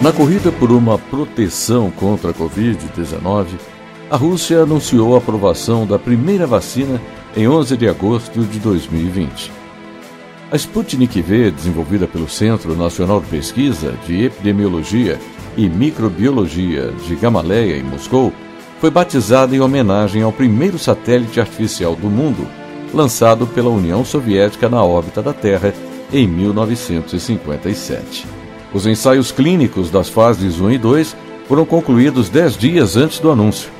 Na corrida por uma proteção contra a Covid-19, a Rússia anunciou a aprovação da primeira vacina em 11 de agosto de 2020. A Sputnik V, desenvolvida pelo Centro Nacional de Pesquisa de Epidemiologia e Microbiologia de Gamaleia, em Moscou, foi batizada em homenagem ao primeiro satélite artificial do mundo, lançado pela União Soviética na órbita da Terra em 1957. Os ensaios clínicos das fases 1 e 2 foram concluídos 10 dias antes do anúncio.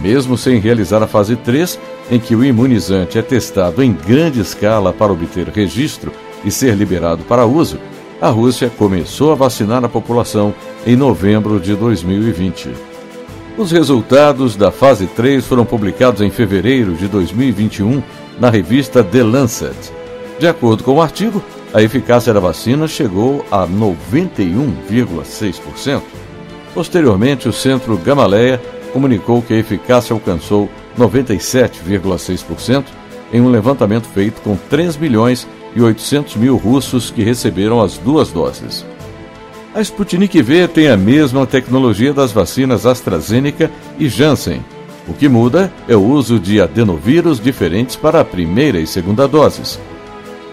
Mesmo sem realizar a fase 3, em que o imunizante é testado em grande escala para obter registro e ser liberado para uso, a Rússia começou a vacinar a população em novembro de 2020. Os resultados da fase 3 foram publicados em fevereiro de 2021 na revista The Lancet. De acordo com o artigo, a eficácia da vacina chegou a 91,6%. Posteriormente, o Centro Gamaleia comunicou que a eficácia alcançou 97,6% em um levantamento feito com 3 milhões e 800 mil russos que receberam as duas doses. A Sputnik V tem a mesma tecnologia das vacinas AstraZeneca e Janssen. O que muda é o uso de adenovírus diferentes para a primeira e segunda doses.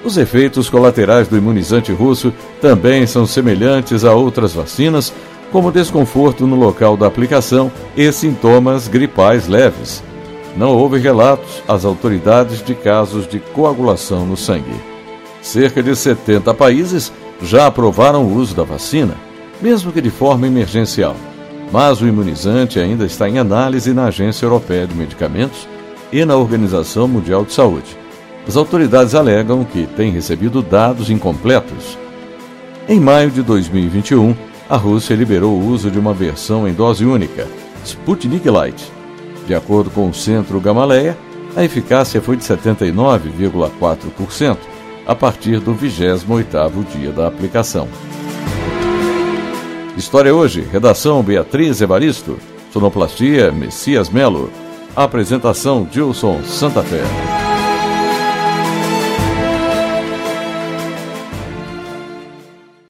Os efeitos colaterais do imunizante russo também são semelhantes a outras vacinas, como desconforto no local da aplicação e sintomas gripais leves. Não houve relatos às autoridades de casos de coagulação no sangue. Cerca de 70 países já aprovaram o uso da vacina, mesmo que de forma emergencial. Mas o imunizante ainda está em análise na Agência Europeia de Medicamentos e na Organização Mundial de Saúde. As autoridades alegam que têm recebido dados incompletos. Em maio de 2021, a Rússia liberou o uso de uma versão em dose única, Sputnik Light. De acordo com o Centro Gamaleia, a eficácia foi de 79,4% a partir do 28º dia da aplicação. História hoje, redação Beatriz Evaristo, sonoplastia Messias Melo, apresentação Gilson Santa Fé.